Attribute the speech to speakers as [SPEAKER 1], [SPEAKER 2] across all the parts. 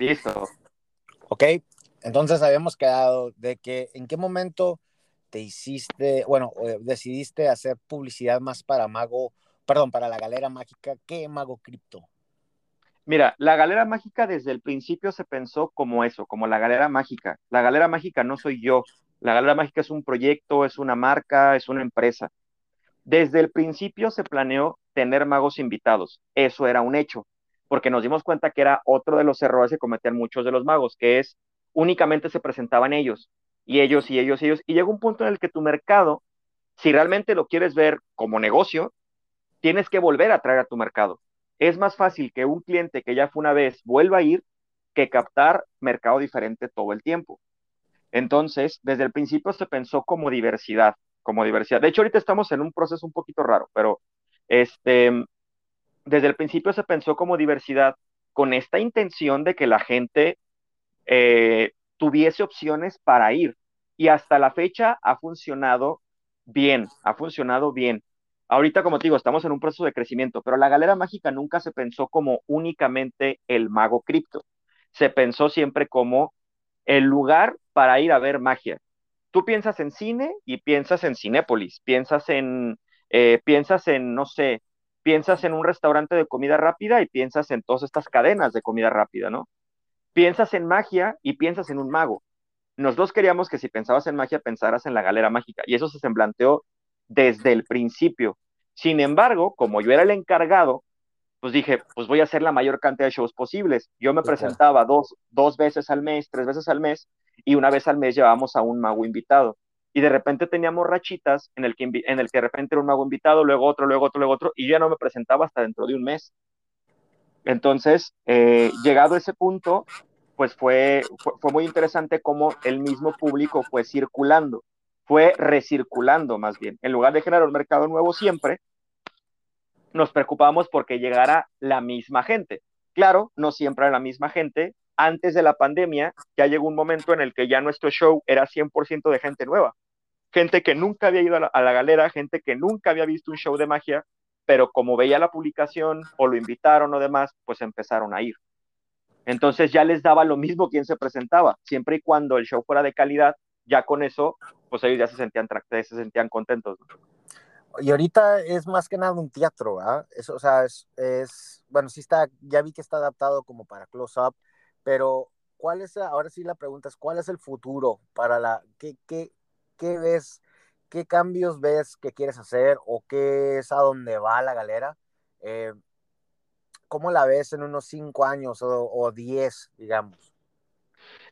[SPEAKER 1] Listo.
[SPEAKER 2] Ok, entonces habíamos quedado de que en qué momento te hiciste, bueno, decidiste hacer publicidad más para Mago, perdón, para la Galera Mágica que Mago Cripto.
[SPEAKER 1] Mira, la Galera Mágica desde el principio se pensó como eso, como la Galera Mágica. La Galera Mágica no soy yo. La Galera Mágica es un proyecto, es una marca, es una empresa. Desde el principio se planeó tener magos invitados. Eso era un hecho, porque nos dimos cuenta que era otro de los errores que cometían muchos de los magos, que es únicamente se presentaban ellos, y ellos, y ellos, y ellos, y llega un punto en el que tu mercado, si realmente lo quieres ver como negocio, tienes que volver a traer a tu mercado. Es más fácil que un cliente que ya fue una vez vuelva a ir que captar mercado diferente todo el tiempo. Entonces, desde el principio se pensó como diversidad, como diversidad. De hecho, ahorita estamos en un proceso un poquito raro, pero este, desde el principio se pensó como diversidad con esta intención de que la gente eh, tuviese opciones para ir. Y hasta la fecha ha funcionado bien, ha funcionado bien. Ahorita, como te digo, estamos en un proceso de crecimiento, pero la galera mágica nunca se pensó como únicamente el mago cripto. Se pensó siempre como el lugar para ir a ver magia. Tú piensas en cine y piensas en Cinépolis, piensas en, eh, piensas en, no sé, piensas en un restaurante de comida rápida y piensas en todas estas cadenas de comida rápida, ¿no? Piensas en magia y piensas en un mago. Nosotros queríamos que si pensabas en magia, pensaras en la galera mágica, y eso se planteó desde el principio. Sin embargo, como yo era el encargado, pues dije, pues voy a hacer la mayor cantidad de shows posibles. Yo me presentaba dos, dos veces al mes, tres veces al mes, y una vez al mes llevábamos a un mago invitado. Y de repente teníamos rachitas en el que, en el que de repente era un mago invitado, luego otro, luego otro, luego otro, y yo ya no me presentaba hasta dentro de un mes. Entonces, eh, llegado a ese punto, pues fue, fue, muy interesante cómo el mismo público fue circulando, fue recirculando más bien. En lugar de generar un mercado nuevo siempre, nos preocupamos porque llegara la misma gente. Claro, no siempre era la misma gente. Antes de la pandemia, ya llegó un momento en el que ya nuestro show era 100% de gente nueva. Gente que nunca había ido a la, a la galera, gente que nunca había visto un show de magia, pero como veía la publicación o lo invitaron o demás, pues empezaron a ir. Entonces ya les daba lo mismo quien se presentaba, siempre y cuando el show fuera de calidad, ya con eso, pues ellos ya se sentían, se sentían contentos.
[SPEAKER 2] Y ahorita es más que nada un teatro, ¿verdad? Eso, o sea, es, es, bueno, sí está, ya vi que está adaptado como para close-up, pero ¿cuál es, ahora sí la pregunta es, ¿cuál es el futuro para la, qué, qué, qué ves, qué cambios ves que quieres hacer o qué es a dónde va la galera? Eh, ¿Cómo la ves en unos cinco años o, o diez, digamos?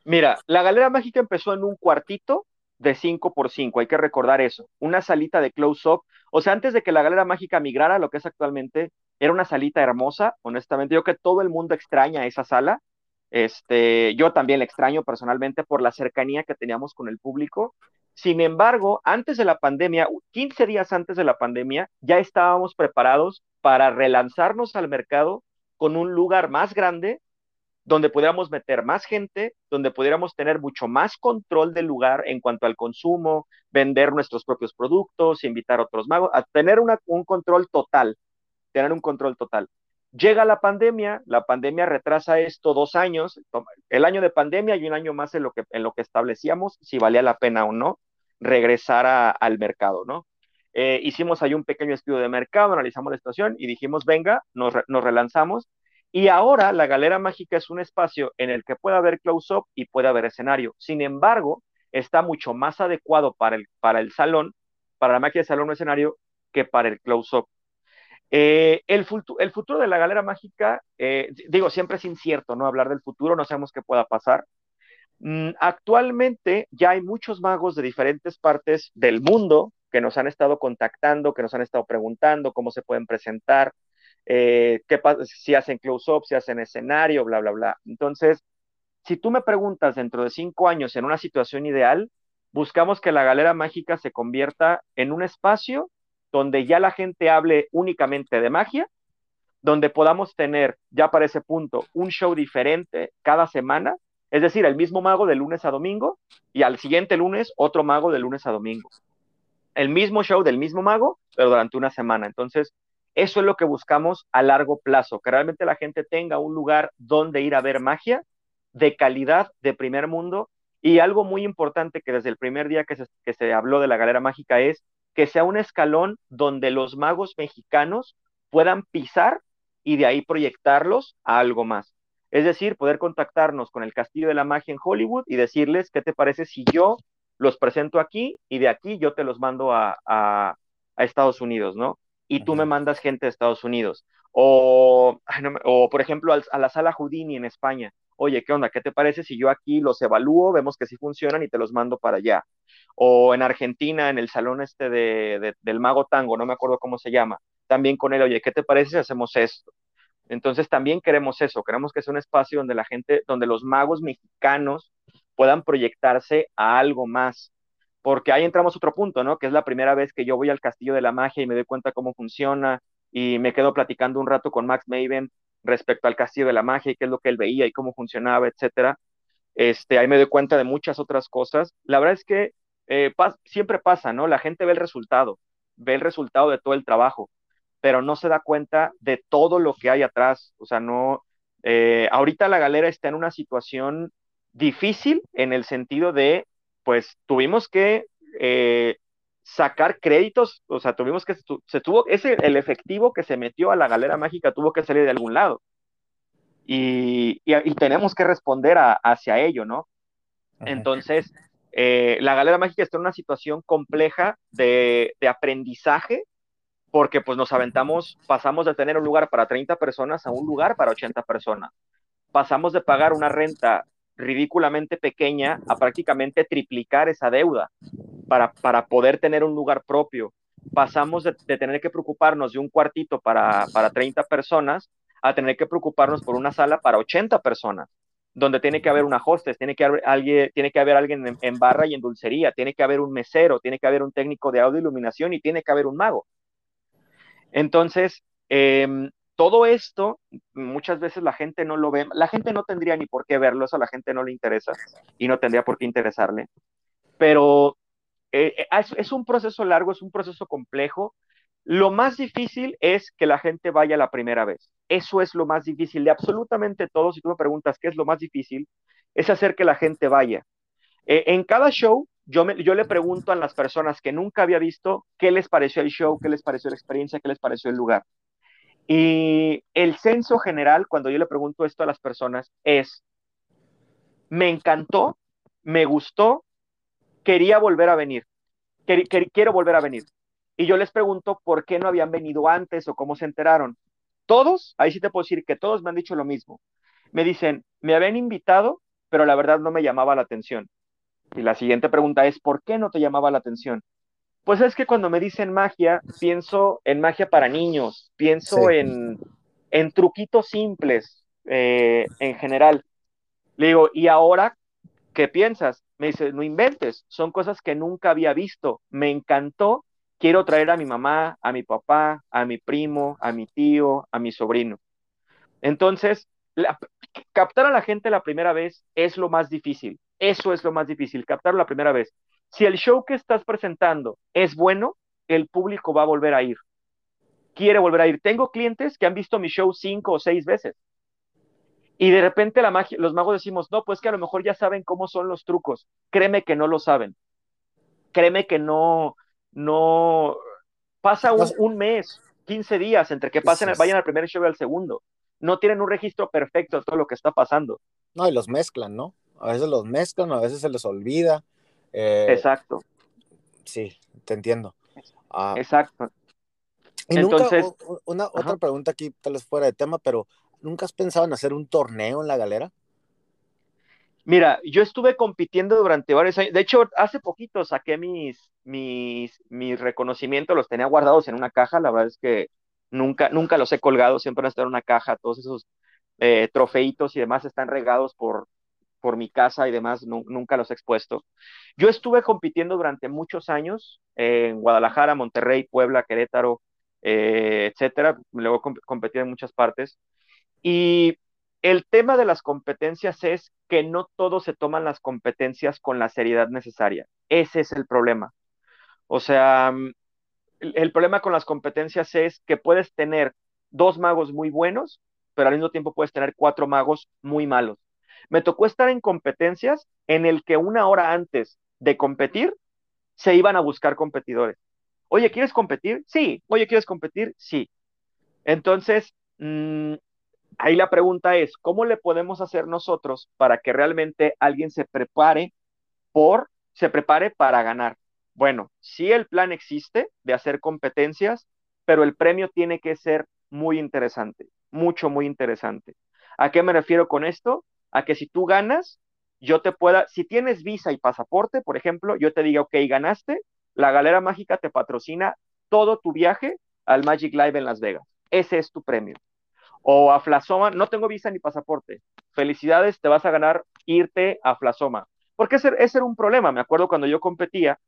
[SPEAKER 1] Mira, la galera mágica empezó en un cuartito de 5 por 5, hay que recordar eso, una salita de close-up, o sea, antes de que la galera mágica migrara a lo que es actualmente, era una salita hermosa, honestamente, yo que todo el mundo extraña esa sala, este, yo también la extraño personalmente por la cercanía que teníamos con el público, sin embargo, antes de la pandemia, 15 días antes de la pandemia, ya estábamos preparados para relanzarnos al mercado con un lugar más grande donde pudiéramos meter más gente, donde pudiéramos tener mucho más control del lugar en cuanto al consumo, vender nuestros propios productos, invitar a otros magos, a tener un control total, tener un control total. Llega la pandemia, la pandemia retrasa esto dos años, el año de pandemia y un año más en lo que, en lo que establecíamos si valía la pena o no regresar al mercado, ¿no? Eh, hicimos ahí un pequeño estudio de mercado, analizamos la situación y dijimos, venga, nos, nos relanzamos y ahora la Galera Mágica es un espacio en el que puede haber close-up y puede haber escenario. Sin embargo, está mucho más adecuado para el, para el salón, para la máquina de salón o escenario, que para el close-up. Eh, el, el, futuro de la Galera Mágica, eh, digo, siempre es incierto, ¿no? Hablar del futuro, no sabemos qué pueda pasar. Mm, actualmente ya hay muchos magos de diferentes partes del mundo que nos han estado contactando, que nos han estado preguntando cómo se pueden presentar, eh, qué si hacen close-up, si hacen escenario, bla, bla, bla. Entonces, si tú me preguntas dentro de cinco años en una situación ideal, buscamos que la galera mágica se convierta en un espacio donde ya la gente hable únicamente de magia, donde podamos tener ya para ese punto un show diferente cada semana, es decir, el mismo mago de lunes a domingo y al siguiente lunes otro mago de lunes a domingo. El mismo show del mismo mago, pero durante una semana. Entonces, eso es lo que buscamos a largo plazo, que realmente la gente tenga un lugar donde ir a ver magia de calidad de primer mundo y algo muy importante que desde el primer día que se, que se habló de la galera mágica es que sea un escalón donde los magos mexicanos puedan pisar y de ahí proyectarlos a algo más. Es decir, poder contactarnos con el Castillo de la Magia en Hollywood y decirles, ¿qué te parece si yo los presento aquí y de aquí yo te los mando a, a, Estados Unidos, ¿no? Y tú me mandas gente de Estados Unidos. O, o por ejemplo, a la sala Houdini en España. Oye, ¿qué onda? ¿Qué te parece si yo aquí los evalúo, vemos que sí funcionan y te los mando para allá? O en Argentina, en el salón este de, del Mago Tango, no me acuerdo cómo se llama, también con él, oye, ¿qué te parece si hacemos esto? Entonces también queremos eso, queremos que sea un espacio donde la gente, donde los magos mexicanos puedan proyectarse a algo más. Porque ahí entramos a otro punto, ¿no? Que es la primera vez que yo voy al Castillo de la Magia y me doy cuenta cómo funciona y me quedo platicando un rato con Max Maven respecto al Castillo de la Magia y qué es lo que él veía y cómo funcionaba, etcétera. Este, ahí me doy cuenta de muchas otras cosas. La verdad es que eh, siempre pasa, ¿no? La gente ve el resultado, ve el resultado de todo el trabajo, pero no se da cuenta de todo lo que hay atrás. O sea, no, eh, ahorita la galera está en una situación difícil en el sentido de, pues tuvimos que eh, sacar créditos, o sea, tuvimos que, se tuvo, ese, el efectivo que se metió a la galera mágica tuvo que salir de algún lado. Y, y, tenemos que responder hacia ello, ¿no? Entonces, eh, la galera mágica está en una situación compleja de, de, aprendizaje, porque pues nos aventamos, pasamos de tener un lugar para 30 personas a un lugar para 80 personas. Pasamos de pagar una renta ridículamente pequeña a prácticamente triplicar esa deuda para, para poder tener un lugar propio. Pasamos de, tener que preocuparnos de un cuartito para, para 30 personas a tener que preocuparnos por una sala para 80 personas, donde tiene que haber una hostess, tiene que haber alguien, tiene que haber alguien en, barra y en dulcería, tiene que haber un mesero, tiene que haber un técnico de audio iluminación y tiene que haber un mago. Entonces, eh, todo esto muchas veces la gente no lo ve, la gente no tendría ni por qué verlo, eso a la gente no le interesa y no tendría por qué interesarle, pero eh, eh, es, un proceso largo, es un proceso complejo. Lo más difícil es que la gente vaya la primera vez. Eso es lo más difícil de absolutamente todo. Si tú me preguntas qué es lo más difícil, es hacer que la gente vaya. Eh, en cada show, yo, me, yo le pregunto a las personas que nunca había visto qué les pareció el show, qué les pareció la experiencia, qué les pareció el lugar. Y el censo general, cuando yo le pregunto esto a las personas, es, me encantó, me gustó, quería volver a venir, quiero volver a venir. Y yo les pregunto por qué no habían venido antes o cómo se enteraron. Todos, ahí sí te puedo decir que todos me han dicho lo mismo. Me dicen, me habían invitado, pero la verdad no me llamaba la atención. Y la siguiente pregunta es, ¿por qué no te llamaba la atención? Pues es que cuando me dicen magia, pienso en magia para niños, pienso en, en, truquitos simples eh, en general. Le digo, ¿y ahora qué piensas? Me dice, no inventes, son cosas que nunca había visto. Me encantó, quiero traer a mi mamá, a mi papá, a mi primo, a mi tío, a mi sobrino. Entonces, captar a la gente la primera vez es lo más difícil. Eso es lo más difícil, captarlo la primera vez. Si el show que estás presentando es bueno, el público va a volver a ir. Quiere volver a ir. Tengo clientes que han visto mi show cinco o seis veces. Y de repente la magia, los magos decimos, no, pues que a lo mejor ya saben cómo son los trucos. Créeme que no lo saben. Créeme que no, no, pasa un, mes, 15 días entre que pasen, vayan al primer show y al segundo. No tienen un registro perfecto de todo lo que está pasando.
[SPEAKER 2] No, y los mezclan, ¿no? A veces los mezclan, a veces se les olvida.
[SPEAKER 1] Eh, Exacto.
[SPEAKER 2] Sí, te entiendo.
[SPEAKER 1] Ah, Exacto.
[SPEAKER 2] Y Entonces, una otra pregunta aquí, tal vez fuera de tema, pero ¿nunca has pensado en hacer un torneo en la galera?
[SPEAKER 1] Mira, yo estuve compitiendo durante varios años. De hecho, hace poquito saqué mis, mis, mis reconocimientos, los tenía guardados en una caja. La verdad es que nunca, nunca los he colgado, siempre han estado en una caja. Todos esos eh, trofeitos y demás están regados por, por mi casa y demás, nunca los he expuesto. Yo estuve compitiendo durante muchos años en Guadalajara, Monterrey, Puebla, Querétaro, eh, etcétera. Luego competí en muchas partes. Y el tema de las competencias es que no todos se toman las competencias con la seriedad necesaria. Ese es el problema. O sea, el problema con las competencias es que puedes tener dos magos muy buenos, pero al mismo tiempo puedes tener cuatro magos muy malos Me tocó estar en competencias en el que una hora antes de competir se iban a buscar competidores. Oye, ¿quieres competir? Sí. Oye, ¿quieres competir? Sí. Entonces, mmm, ahí la pregunta es, ¿cómo le podemos hacer nosotros para que realmente alguien se prepare por, se prepare para ganar? Bueno, sí el plan existe de hacer competencias, pero el premio tiene que ser muy interesante, mucho, muy interesante. ¿A qué me refiero con esto? A que si tú ganas, yo te pueda, si tienes visa y pasaporte, por ejemplo, yo te diga, ok, ganaste, la galera mágica te patrocina todo tu viaje al Magic Live en Las Vegas. Ese es tu premio. O a Flasoma, no tengo visa ni pasaporte. Felicidades, te vas a ganar irte a Flasoma. Porque ese, ese era un problema. Me acuerdo cuando yo competía,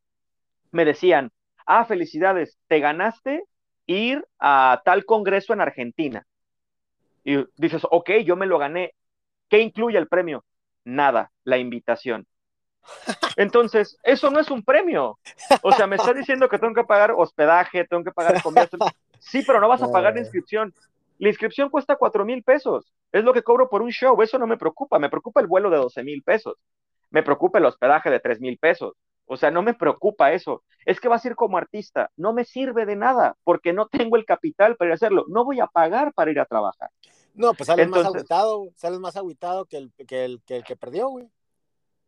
[SPEAKER 1] me decían, ah, felicidades, te ganaste ir a tal congreso en Argentina. Y dices, ok, yo me lo gané. ¿Qué incluye el premio? Nada, la invitación. Entonces, eso no es un premio. O sea, me está diciendo que tengo que pagar hospedaje, tengo que pagar comida. Sí, pero no vas a pagar la inscripción. La inscripción cuesta cuatro mil pesos. Es lo que cobro por un show. Eso no me preocupa. Me preocupa el vuelo de 12 mil pesos. Me preocupa el hospedaje de tres mil pesos. O sea, no me preocupa eso. Es que vas a ir como artista. No me sirve de nada porque no tengo el capital para ir a hacerlo. No voy a pagar para ir a trabajar.
[SPEAKER 2] No, pues sales más aguitado, sales más aguitado que el que, el, que, el que perdió, güey.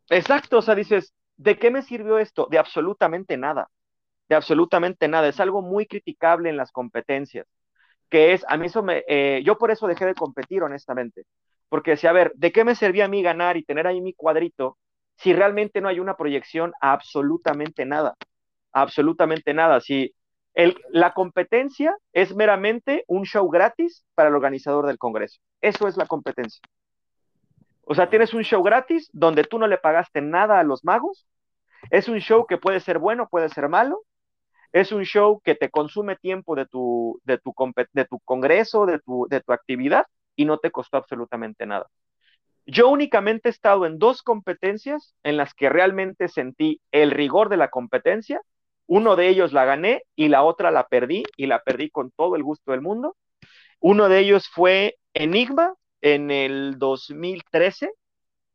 [SPEAKER 1] Exacto, o sea, dices, ¿de qué me sirvió esto? De absolutamente nada, de absolutamente nada. Es algo muy criticable en las competencias, que es, a mí eso me, eh, yo por eso dejé de competir, honestamente, porque decía, a ver, ¿de qué me servía a mí ganar y tener ahí mi cuadrito si realmente no hay una proyección a absolutamente nada? Absolutamente nada. Si la competencia es meramente un show gratis para el organizador del Congreso. Eso es la competencia. O sea, tienes un show gratis donde tú no le pagaste nada a los magos. Es un show que puede ser bueno, puede ser malo. Es un show que te consume tiempo de tu, de tu, de tu congreso, de tu, de tu actividad y no te costó absolutamente nada. Yo únicamente he estado en dos competencias en las que realmente sentí el rigor de la competencia. Uno de ellos la gané y la otra la perdí y la perdí con todo el gusto del mundo. Uno de ellos fue Enigma en el 2013.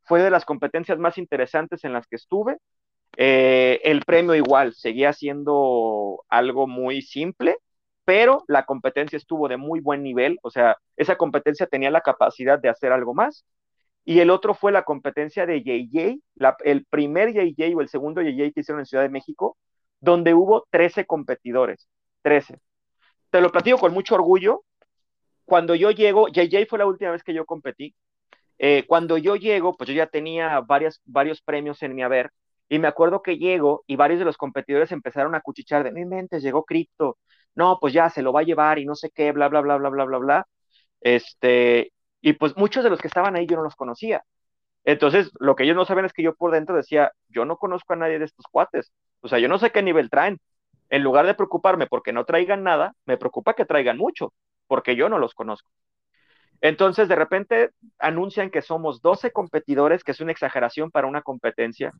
[SPEAKER 1] Fue de las competencias más interesantes en las que estuve. Eh, el premio igual seguía siendo algo muy simple, pero la competencia estuvo de muy buen nivel, o sea, esa competencia tenía la capacidad de hacer algo más. Y el otro fue la competencia de JJ, el primer JJ o el segundo JJ que hicieron en Ciudad de México, donde hubo 13 competidores, 13. Te lo platico con mucho orgullo cuando yo llego, JJ fue la última vez que yo competí. Eh, cuando yo llego, pues yo ya tenía varias, varios premios en mi haber. Y me acuerdo que llego y varios de los competidores empezaron a cuchichar de mi mente, llegó cripto. No, pues ya se lo va a llevar y no sé qué, bla, bla, bla, bla, bla, bla, bla. Este, y pues muchos de los que estaban ahí yo no los conocía. Entonces, lo que ellos no saben es que yo por dentro decía, yo no conozco a nadie de estos cuates. O sea, yo no sé qué nivel traen. En lugar de preocuparme porque no traigan nada, me preocupa que traigan mucho porque yo no los conozco. Entonces, de repente anuncian que somos 12 competidores, que es una exageración para una competencia.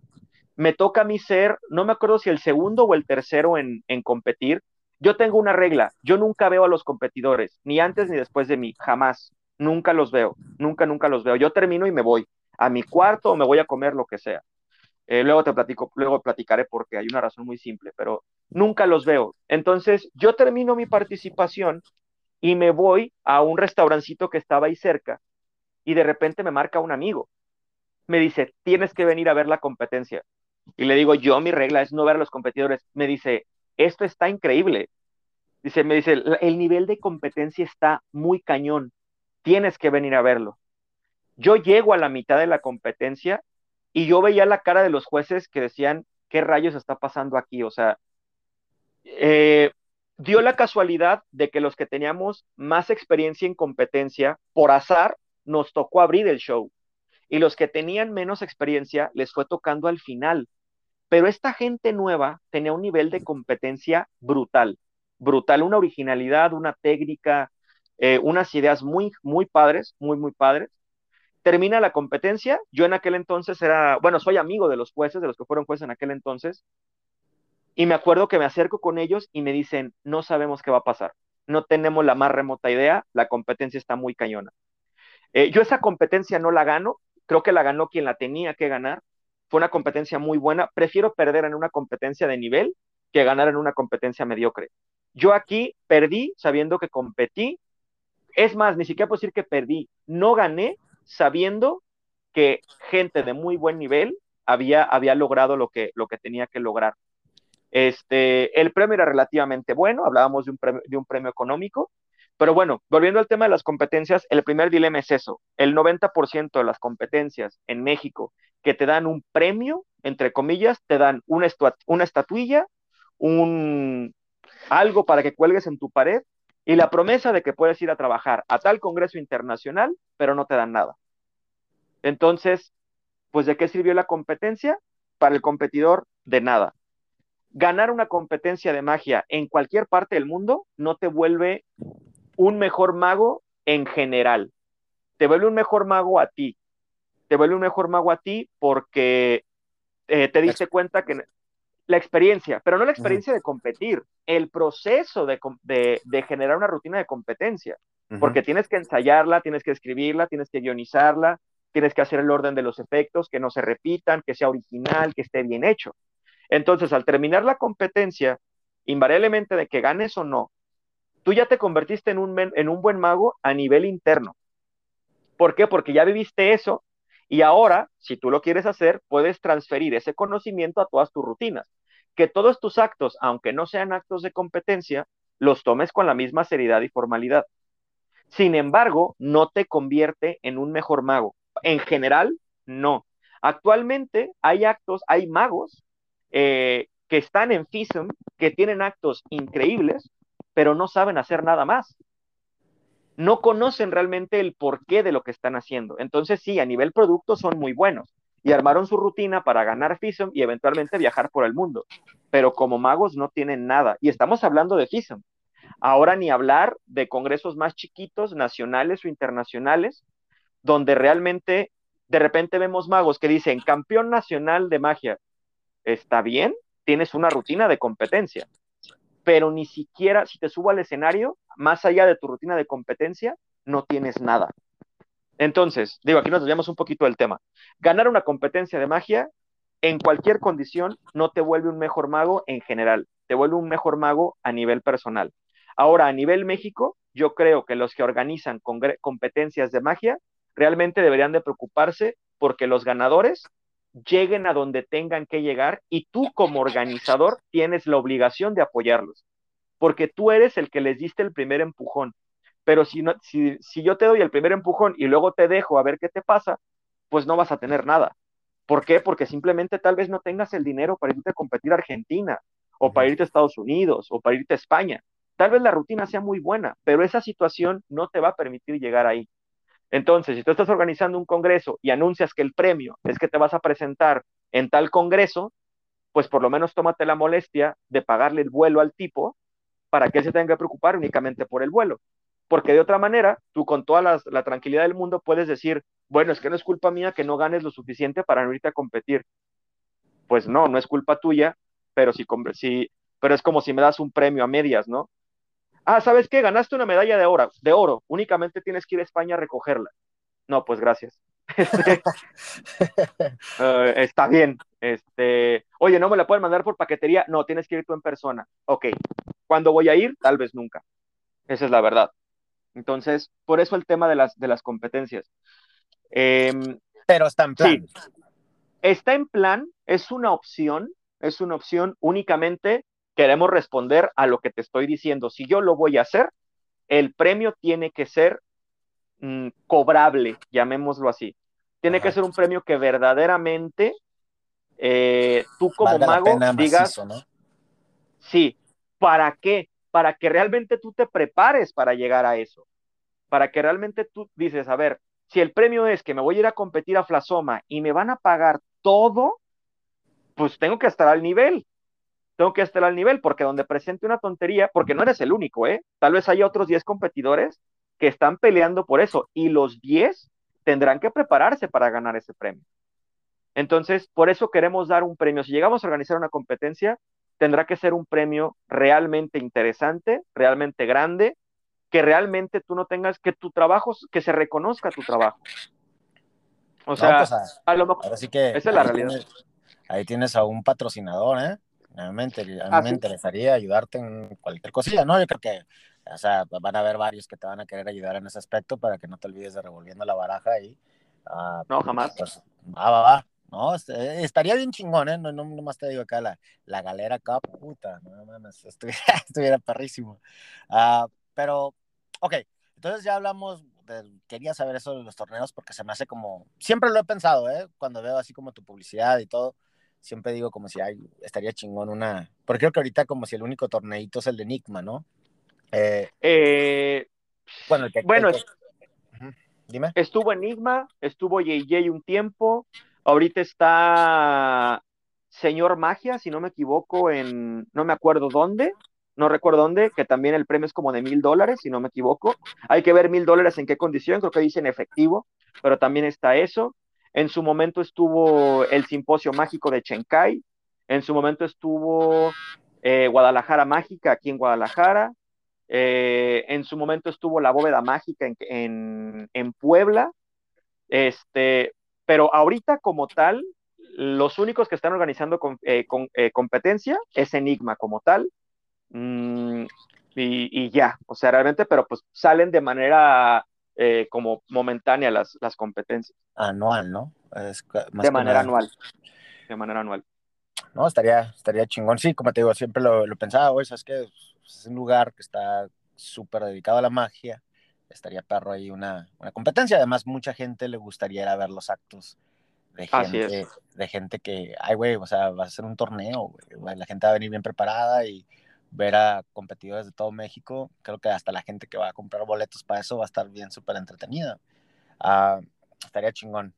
[SPEAKER 1] Me toca a mí ser, no me acuerdo si el segundo o el tercero en, en competir. Yo tengo una regla, yo nunca veo a los competidores, ni antes ni después de mí, jamás. Nunca los veo, nunca, nunca los veo. Yo termino y me voy a mi cuarto o me voy a comer lo que sea. Eh, luego te platico, luego platicaré porque hay una razón muy simple, pero nunca los veo. Entonces, yo termino mi participación y me voy a un restaurancito que estaba ahí cerca y de repente me marca un amigo. Me dice, tienes que venir a ver la competencia. Y le digo, yo mi regla es no ver a los competidores. Me dice, esto está increíble. Dice, me dice, el nivel de competencia está muy cañón. Tienes que venir a verlo. Yo llego a la mitad de la competencia y yo veía la cara de los jueces que decían, ¿qué rayos está pasando aquí? O sea, eh, dio la casualidad de que los que teníamos más experiencia en competencia, por azar, nos tocó abrir el show. Y los que tenían menos experiencia les fue tocando al final. Pero esta gente nueva tenía un nivel de competencia brutal, brutal, una originalidad, una técnica, eh, unas ideas muy, muy padres, muy, muy padres. Termina la competencia, yo en aquel entonces era, bueno, soy amigo de los jueces, de los que fueron jueces en aquel entonces, y me acuerdo que me acerco con ellos y me dicen, no sabemos qué va a pasar, no tenemos la más remota idea, la competencia está muy cañona. Eh, yo esa competencia no la gano, creo que la ganó quien la tenía que ganar, fue una competencia muy buena, prefiero perder en una competencia de nivel que ganar en una competencia mediocre. Yo aquí perdí sabiendo que competí, es más, ni siquiera puedo decir que perdí, no gané sabiendo que gente de muy buen nivel había, había logrado lo que, lo que tenía que lograr. Este, el premio era relativamente bueno, hablábamos de un premio, de un premio económico, pero bueno, volviendo al tema de las competencias, el primer dilema es eso. El 90% de las competencias en México que te dan un premio, entre comillas, te dan una, una estatuilla, un, algo para que cuelgues en tu pared y la promesa de que puedes ir a trabajar a tal congreso internacional, pero no te dan nada. Entonces, pues ¿de qué sirvió la competencia? Para el competidor, de nada. Ganar una competencia de magia en cualquier parte del mundo no te vuelve un mejor mago en general. Te vuelve un mejor mago a ti. Te vuelve un mejor mago a ti porque eh, te diste cuenta que la experiencia, pero no la experiencia de competir, el proceso de, generar una rutina de competencia, porque tienes que ensayarla, tienes que escribirla, tienes que guionizarla, tienes que hacer el orden de los efectos, que no se repitan, que sea original, que esté bien hecho. Entonces, al terminar la competencia, invariablemente de que ganes o no, tú ya te convertiste en un, en un buen mago a nivel interno. ¿Por qué? Porque ya viviste eso y ahora, si tú lo quieres hacer, puedes transferir ese conocimiento a todas tus rutinas. Que todos tus actos, aunque no sean actos de competencia, los tomes con la misma seriedad y formalidad. Sin embargo, no te convierte en un mejor mago. En general, no. Actualmente hay actos, hay magos eh, que están en FISM, que tienen actos increíbles, pero no saben hacer nada más. No conocen realmente el porqué de lo que están haciendo. Entonces, sí, a nivel producto son muy buenos y armaron su rutina para ganar FISM y eventualmente viajar por el mundo. Pero como magos no tienen nada. Y estamos hablando de FISM. Ahora ni hablar de congresos más chiquitos, nacionales o internacionales, donde realmente de repente vemos magos que dicen campeón nacional de magia. Está bien, tienes una rutina de competencia, pero ni siquiera si te subo al escenario, más allá de tu rutina de competencia, no tienes nada. Entonces, digo, aquí nos desviamos un poquito del tema. Ganar una competencia de magia en cualquier condición no te vuelve un mejor mago en general, te vuelve un mejor mago a nivel personal. Ahora, a nivel México, yo creo que los que organizan competencias de magia realmente deberían de preocuparse porque los ganadores lleguen a donde tengan que llegar y tú como organizador tienes la obligación de apoyarlos, porque tú eres el que les diste el primer empujón. Pero si, no, si, si yo te doy el primer empujón y luego te dejo a ver qué te pasa, pues no vas a tener nada. ¿Por qué? Porque simplemente tal vez no tengas el dinero para irte a competir a Argentina, o para irte a Estados Unidos, o para irte a España. Tal vez la rutina sea muy buena, pero esa situación no te va a permitir llegar ahí. Entonces, si tú estás organizando un congreso y anuncias que el premio es que te vas a presentar en tal congreso, pues por lo menos tómate la molestia de pagarle el vuelo al tipo para que él se tenga que preocupar únicamente por el vuelo. Porque de otra manera, tú con toda la, tranquilidad del mundo puedes decir, bueno, es que no es culpa mía que no ganes lo suficiente para no irte a competir. Pues no, no es culpa tuya, pero, si, si, pero es como si me das un premio a medias, ¿no? Ah, ¿sabes qué? Ganaste una medalla de oro, de oro, únicamente tienes que ir a España a recogerla. No, pues gracias. Este, eh, está bien. Este, oye, no me la pueden mandar por paquetería. No, tienes que ir tú en persona. Ok. ¿Cuándo voy a ir? Tal vez nunca. Esa es la verdad. Entonces, por eso el tema de las, de las competencias.
[SPEAKER 2] Em, Pero está en plan. Sí,
[SPEAKER 1] está en plan, es una opción, es una opción únicamente queremos responder a lo que te estoy diciendo. Si yo lo voy a hacer, el premio tiene que ser mm, cobrable, llamémoslo así. Tiene que ser un premio que verdaderamente eh, tú como mago digas, sí, ¿para qué? Para que realmente tú te prepares para llegar a eso. Para que realmente tú dices, a ver, si el premio es que me voy a ir a competir a Flasoma y me van a pagar todo, pues tengo que estar al nivel tengo que estar al nivel, porque donde presente una tontería, porque no eres el único, ¿eh? Tal vez haya otros 10 competidores que están peleando por eso, y los 10 tendrán que prepararse para ganar ese premio. Entonces, por eso queremos dar un premio. Si llegamos a organizar una competencia, tendrá que ser un premio realmente interesante, realmente grande, que realmente tú no tengas, que tu trabajo, que se reconozca tu trabajo. O sea, pues a, lo mejor.
[SPEAKER 2] Así que
[SPEAKER 1] esa es la realidad.
[SPEAKER 2] ahí tienes a un patrocinador, ¿eh? A mí, me, a mí me interesaría ayudarte en cualquier cosilla, ¿no? Yo creo que, o sea, van a haber varios que te van a querer ayudar en ese aspecto para que no te olvides de revolviendo la baraja ahí.
[SPEAKER 1] Uh, no, jamás.
[SPEAKER 2] Pues, va, va, va. No, este, estaría bien chingón, ¿eh? No, no, nomás te digo acá la, la galera cup, puta, no mames, estuviera, estuviera perrísimo. Uh, pero, ok, entonces ya hablamos, de, quería saber eso de los torneos porque se me hace como, siempre lo he pensado, ¿eh? Cuando veo así como tu publicidad y todo, siempre digo como si ay, estaría chingón una, porque creo que ahorita como si el único torneito es el de Enigma, ¿no?
[SPEAKER 1] Eh, eh,
[SPEAKER 2] bueno, el
[SPEAKER 1] que, bueno dime. Estuvo Enigma, estuvo JJ un tiempo, ahorita está Señor Magia, si no me equivoco, en no me acuerdo dónde, no recuerdo dónde, que también el premio es como de mil dólares, si no me equivoco. Hay que ver mil dólares en qué condición, creo que dice en efectivo, pero también está eso. En su momento estuvo el Simposio Mágico de Chenkai. En su momento estuvo eh, Guadalajara Mágica aquí en Guadalajara. Eh, en su momento estuvo la Bóveda Mágica en, en, Puebla. Este, pero ahorita como tal, los únicos que están organizando con, eh, competencia es Enigma como tal. Mm, y, y, ya, o sea, realmente, pero pues salen de manera eh, como momentánea las, las competencias.
[SPEAKER 2] Anual, ¿no?
[SPEAKER 1] de manera anual. De manera anual.
[SPEAKER 2] No, estaría, estaría chingón. Sí, como te digo, siempre lo, lo pensaba, güey, es que es un lugar que está súper dedicado a la magia. Estaría perro ahí una, una competencia. Además, mucha gente le gustaría ir a ver los actos de gente, de gente que, ay, güey, o sea, va a ser un torneo, güey. La gente va a venir bien preparada y ver a competidores de todo México. Creo que hasta la gente que va a comprar boletos para eso va a estar bien súper entretenida. Ah, estaría chingón.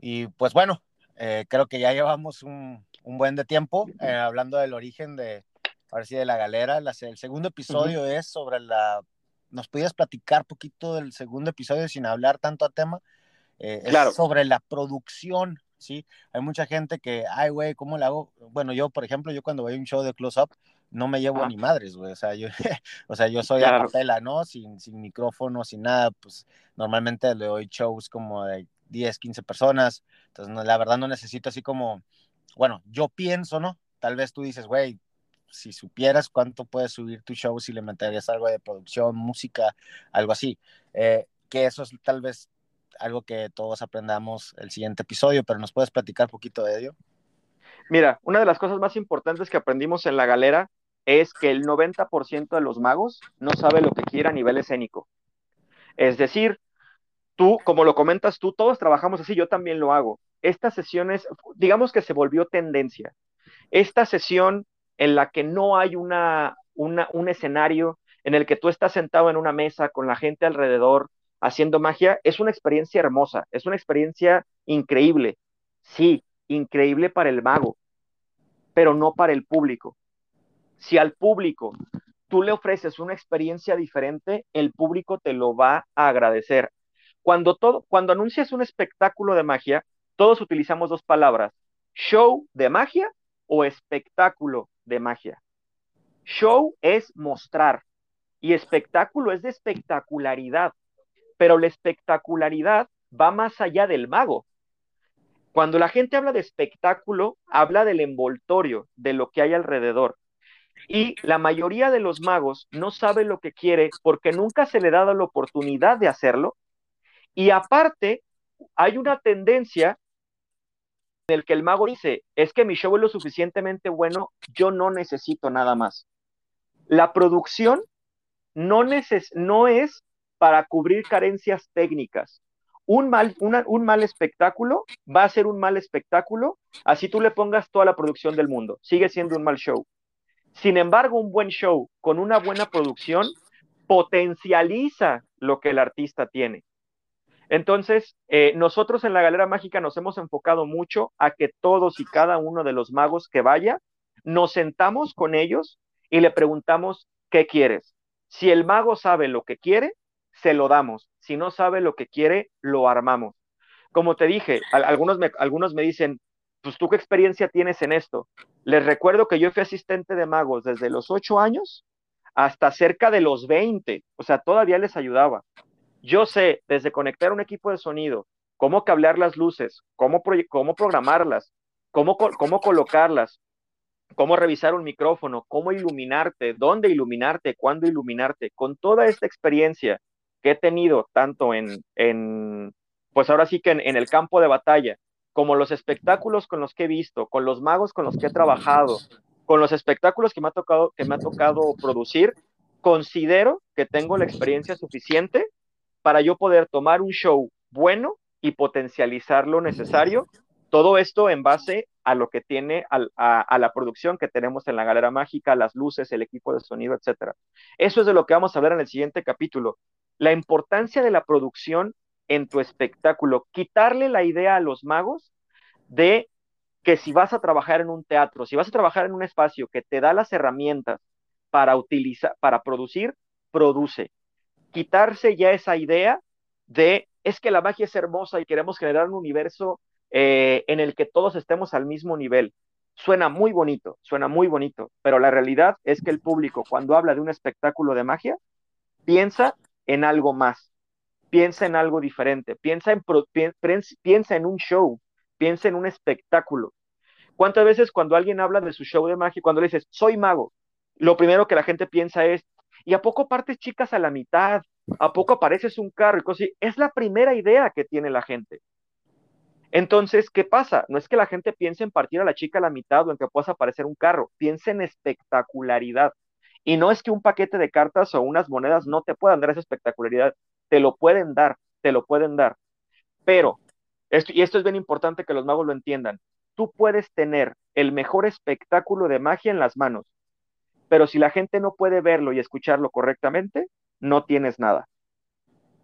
[SPEAKER 2] Y pues bueno, eh, creo que ya llevamos un, un buen de tiempo eh, hablando del origen de, ahora sí, de la galera. el segundo episodio es sobre la... ¿Nos pudieras platicar poquito del segundo episodio sin hablar tanto a tema? Eh, es sobre la producción, ¿sí? Hay mucha gente que, ay, güey, ¿cómo le hago? Bueno, yo, por ejemplo, yo cuando voy a un show de close-up, no me llevo ni madres, güey. O sea, yo, o sea, yo soy a capela, ¿no? Sin, sin micrófono, sin nada. Pues normalmente le doy shows como de 10, 15 personas. Entonces, no, la verdad no necesito así como, bueno, yo pienso, ¿no? Tal vez tú dices, güey, si supieras cuánto puedes subir tu show si le meterías algo de producción, música, algo así. Eh, que eso es tal vez algo que todos aprendamos el siguiente episodio, pero ¿nos puedes platicar un poquito de ello?
[SPEAKER 1] Mira, una de las cosas más importantes que aprendimos en la galera es que el 90% de los magos no sabe lo que quiere a nivel escénico. Es decir, tú, como lo comentas tú, todos trabajamos así, yo también lo hago. Estas sesiones, digamos que se volvió tendencia. Esta sesión en la que no hay una, un escenario en el que tú estás sentado en una mesa con la gente alrededor haciendo magia, es una experiencia hermosa, es una experiencia increíble. Sí, increíble para el mago, pero no para el público. Si al público tú le ofreces una experiencia diferente, el público te lo va a agradecer. Cuando, todo, cuando anuncias un espectáculo de magia, todos utilizamos dos palabras, show de magia o espectáculo de magia. Show es mostrar y espectáculo es de espectacularidad, pero la espectacularidad va más allá del mago. Cuando la gente habla de espectáculo, habla del envoltorio, de lo que hay alrededor. Y la mayoría de los magos no sabe lo que quiere porque nunca se le dado la oportunidad de hacerlo. Y aparte, hay una tendencia en el que el mago dice, es que mi show es lo suficientemente bueno, yo no necesito nada más. La producción no, no es para cubrir carencias técnicas. Un mal, un mal espectáculo va a ser un mal espectáculo, así tú le pongas toda la producción del mundo, sigue siendo un mal show. Sin embargo, un buen show con una buena producción potencializa lo que el artista tiene. Entonces, eh, nosotros en la Galera Mágica nos hemos enfocado mucho a que todos y cada uno de los magos que vaya, nos sentamos con ellos y le preguntamos, ¿qué quieres? Si el mago sabe lo que quiere, se lo damos. Si no sabe lo que quiere, lo armamos. Como te dije, algunos me, algunos me dicen, pues tú qué experiencia tienes en esto. Les recuerdo que yo fui asistente de magos desde los ocho años hasta cerca de los 20, o sea, todavía les ayudaba. Yo sé desde conectar un equipo de sonido, cómo cablear las luces, cómo, cómo programarlas, cómo, cómo colocarlas, cómo revisar un micrófono, cómo iluminarte, dónde iluminarte, cuándo iluminarte. Con toda esta experiencia que he tenido tanto en, en pues ahora sí que en, el campo de batalla, como los espectáculos con los que he visto, con los magos con los que he trabajado, con los espectáculos que me ha tocado, que me ha tocado producir, considero que tengo la experiencia suficiente para yo poder tomar un show bueno y potencializar lo necesario. Todo esto en base a lo que tiene a, la producción que tenemos en la Galera Mágica, las luces, el equipo de sonido, etcétera. Eso es de lo que vamos a hablar en el siguiente capítulo. La importancia de la producción en tu espectáculo, quitarle la idea a los magos de que si vas a trabajar en un teatro, si vas a trabajar en un espacio que te da las herramientas para utilizar, para producir, produce. Quitarse ya esa idea de es que la magia es hermosa y queremos generar un universo eh, en el que todos estemos al mismo nivel. Suena muy bonito, suena muy bonito, pero la realidad es que el público cuando habla de un espectáculo de magia, piensa en algo más, piensa en algo diferente, piensa en, piensa en un show, piensa en un espectáculo. ¿Cuántas veces cuando alguien habla de su show de magia, cuando le dices, soy mago, lo primero que la gente piensa es, ¿y a poco partes chicas a la mitad? ¿A poco apareces un carro? Y cosas Es la primera idea que tiene la gente. Entonces, ¿qué pasa? No es que la gente piense en partir a la chica a la mitad o en que puedas aparecer un carro, piensa en espectacularidad. Y no es que un paquete de cartas o unas monedas no te puedan dar esa espectacularidad, te lo pueden dar, te lo pueden dar. Pero, esto, y esto es bien importante que los magos lo entiendan, tú puedes tener el mejor espectáculo de magia en las manos, pero si la gente no puede verlo y escucharlo correctamente, no tienes nada.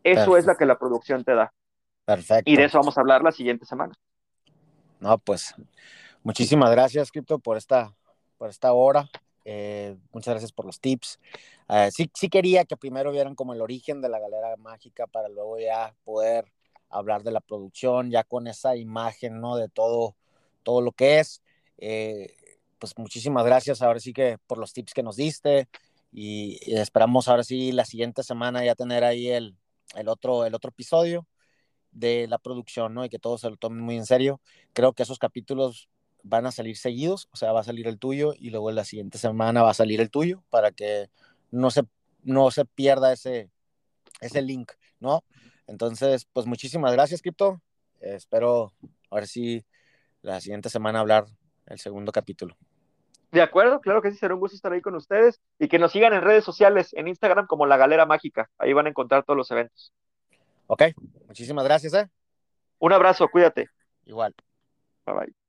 [SPEAKER 1] Eso es la que la producción te da.
[SPEAKER 2] Perfecto.
[SPEAKER 1] Y de eso vamos a hablar la siguiente semana.
[SPEAKER 2] No, pues muchísimas gracias, Crypto, por esta, por esta hora. Eh, muchas gracias por los tips. Eh, sí, sí quería que primero vieran como el origen de la galera mágica para luego ya poder hablar de la producción, ya con esa imagen, ¿no? De todo, todo lo que es. Eh, pues muchísimas gracias ahora sí que por los tips que nos diste y, esperamos ahora sí la siguiente semana ya tener ahí el, el, otro, el otro episodio de la producción, ¿no? Y que todos se lo tomen muy en serio. Creo que esos capítulos van a salir seguidos, o sea, va a salir el tuyo y luego la siguiente semana va a salir el tuyo para que no se, no se pierda ese, ese link, ¿no? Entonces, pues muchísimas gracias, Crypto. espero ahora sí la siguiente semana hablar el segundo capítulo.
[SPEAKER 1] De acuerdo, claro que sí, será un gusto estar ahí con ustedes y que nos sigan en redes sociales, en Instagram como La Galera Mágica. Ahí van a encontrar todos los eventos.
[SPEAKER 2] Ok, muchísimas gracias. ¿eh?
[SPEAKER 1] Un abrazo, cuídate.
[SPEAKER 2] Igual.
[SPEAKER 1] Bye bye.